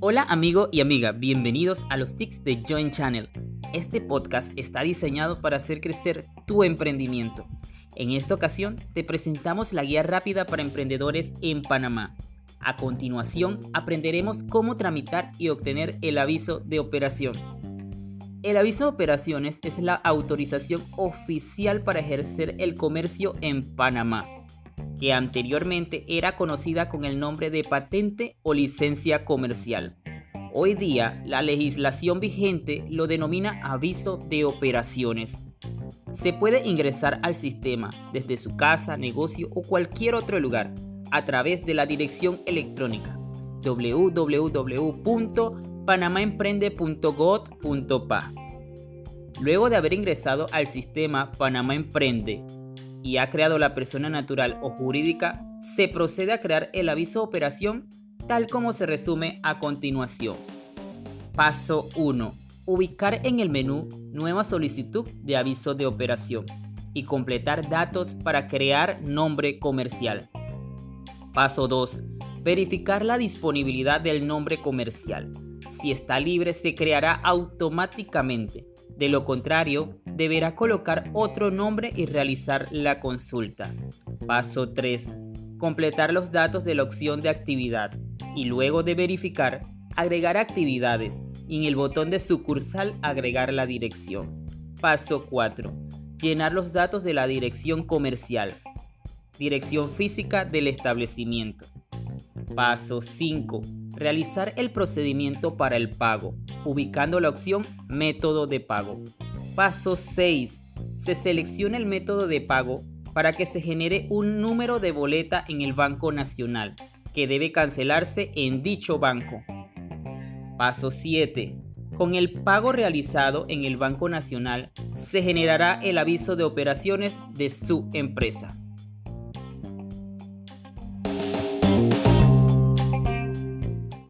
Hola amigo y amiga, bienvenidos a los Tics de Join Channel. Este podcast está diseñado para hacer crecer tu emprendimiento. En esta ocasión te presentamos la guía rápida para emprendedores en Panamá. A continuación aprenderemos cómo tramitar y obtener el aviso de operación. El aviso de operaciones es la autorización oficial para ejercer el comercio en Panamá que anteriormente era conocida con el nombre de patente o licencia comercial. Hoy día, la legislación vigente lo denomina aviso de operaciones. Se puede ingresar al sistema desde su casa, negocio o cualquier otro lugar a través de la dirección electrónica www.panamaemprende.gov.pa. Luego de haber ingresado al sistema Panamá Emprende y ha creado la persona natural o jurídica, se procede a crear el aviso de operación tal como se resume a continuación. Paso 1. Ubicar en el menú Nueva solicitud de aviso de operación y completar datos para crear nombre comercial. Paso 2. Verificar la disponibilidad del nombre comercial. Si está libre se creará automáticamente. De lo contrario, deberá colocar otro nombre y realizar la consulta. Paso 3. Completar los datos de la opción de actividad y luego de verificar, agregar actividades y en el botón de sucursal agregar la dirección. Paso 4. Llenar los datos de la dirección comercial. Dirección física del establecimiento. Paso 5. Realizar el procedimiento para el pago, ubicando la opción Método de pago. Paso 6. Se selecciona el método de pago para que se genere un número de boleta en el Banco Nacional, que debe cancelarse en dicho banco. Paso 7. Con el pago realizado en el Banco Nacional, se generará el aviso de operaciones de su empresa.